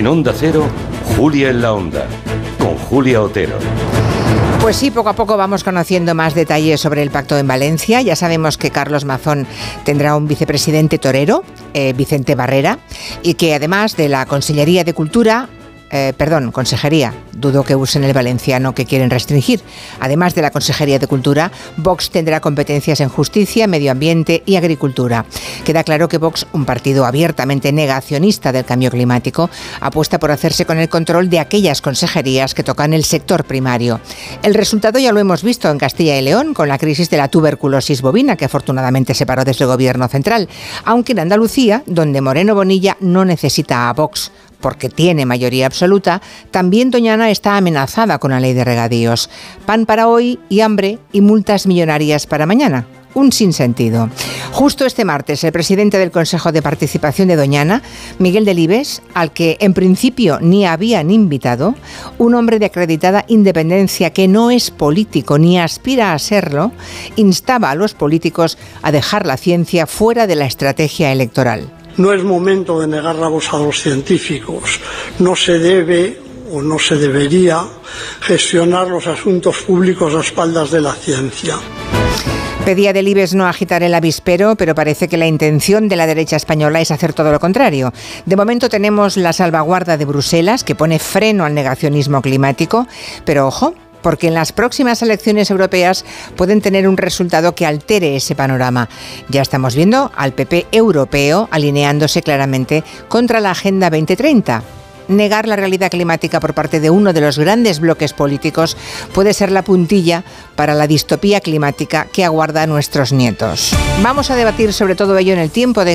En Onda Cero, Julia en la Onda, con Julia Otero. Pues sí, poco a poco vamos conociendo más detalles sobre el pacto en Valencia. Ya sabemos que Carlos Mazón tendrá un vicepresidente torero, eh, Vicente Barrera, y que además de la Consellería de Cultura eh, perdón, Consejería, dudo que usen el valenciano que quieren restringir. Además de la Consejería de Cultura, Vox tendrá competencias en justicia, medio ambiente y agricultura. Queda claro que Vox, un partido abiertamente negacionista del cambio climático, apuesta por hacerse con el control de aquellas consejerías que tocan el sector primario. El resultado ya lo hemos visto en Castilla y León con la crisis de la tuberculosis bovina, que afortunadamente se paró desde el gobierno central, aunque en Andalucía, donde Moreno Bonilla no necesita a Vox porque tiene mayoría absoluta, también Doñana está amenazada con la ley de regadíos. Pan para hoy y hambre y multas millonarias para mañana. Un sinsentido. Justo este martes, el presidente del Consejo de Participación de Doñana, Miguel Delibes, al que en principio ni habían invitado, un hombre de acreditada independencia que no es político ni aspira a serlo, instaba a los políticos a dejar la ciencia fuera de la estrategia electoral. No es momento de negar voz a los científicos. No se debe o no se debería gestionar los asuntos públicos a espaldas de la ciencia. Pedía Delibes no agitar el avispero, pero parece que la intención de la derecha española es hacer todo lo contrario. De momento tenemos la salvaguarda de Bruselas, que pone freno al negacionismo climático, pero ojo, porque en las próximas elecciones europeas pueden tener un resultado que altere ese panorama. Ya estamos viendo al PP europeo alineándose claramente contra la Agenda 2030 negar la realidad climática por parte de uno de los grandes bloques políticos puede ser la puntilla para la distopía climática que aguarda a nuestros nietos. Vamos a debatir sobre todo ello en el tiempo de